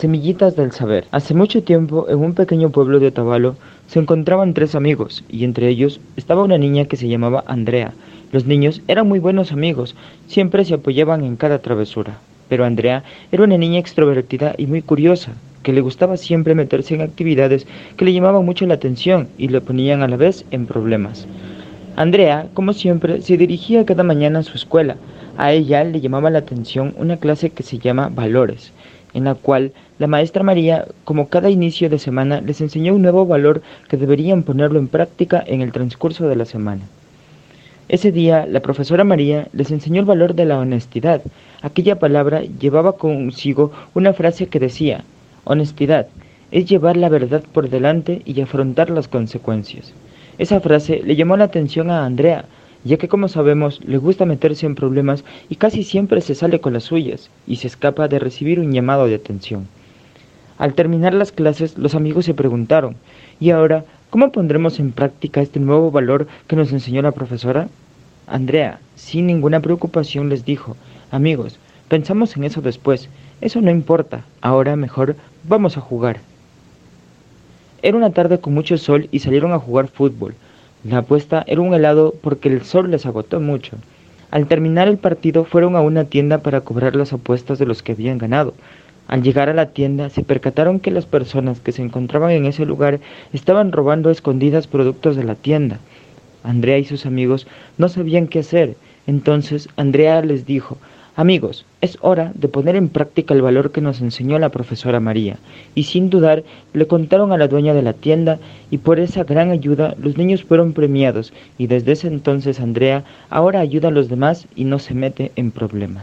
Semillitas del Saber. Hace mucho tiempo, en un pequeño pueblo de Otavalo, se encontraban tres amigos, y entre ellos estaba una niña que se llamaba Andrea. Los niños eran muy buenos amigos, siempre se apoyaban en cada travesura. Pero Andrea era una niña extrovertida y muy curiosa, que le gustaba siempre meterse en actividades que le llamaban mucho la atención y le ponían a la vez en problemas. Andrea, como siempre, se dirigía cada mañana a su escuela. A ella le llamaba la atención una clase que se llama Valores en la cual la maestra María, como cada inicio de semana, les enseñó un nuevo valor que deberían ponerlo en práctica en el transcurso de la semana. Ese día, la profesora María les enseñó el valor de la honestidad. Aquella palabra llevaba consigo una frase que decía, honestidad es llevar la verdad por delante y afrontar las consecuencias. Esa frase le llamó la atención a Andrea, ya que como sabemos le gusta meterse en problemas y casi siempre se sale con las suyas y se escapa de recibir un llamado de atención. Al terminar las clases los amigos se preguntaron, ¿y ahora cómo pondremos en práctica este nuevo valor que nos enseñó la profesora? Andrea, sin ninguna preocupación, les dijo, amigos, pensamos en eso después, eso no importa, ahora mejor vamos a jugar. Era una tarde con mucho sol y salieron a jugar fútbol. La apuesta era un helado porque el sol les agotó mucho. Al terminar el partido fueron a una tienda para cobrar las apuestas de los que habían ganado. Al llegar a la tienda se percataron que las personas que se encontraban en ese lugar estaban robando a escondidas productos de la tienda. Andrea y sus amigos no sabían qué hacer. Entonces Andrea les dijo, Amigos, es hora de poner en práctica el valor que nos enseñó la profesora María, y sin dudar le contaron a la dueña de la tienda, y por esa gran ayuda los niños fueron premiados, y desde ese entonces Andrea ahora ayuda a los demás y no se mete en problemas.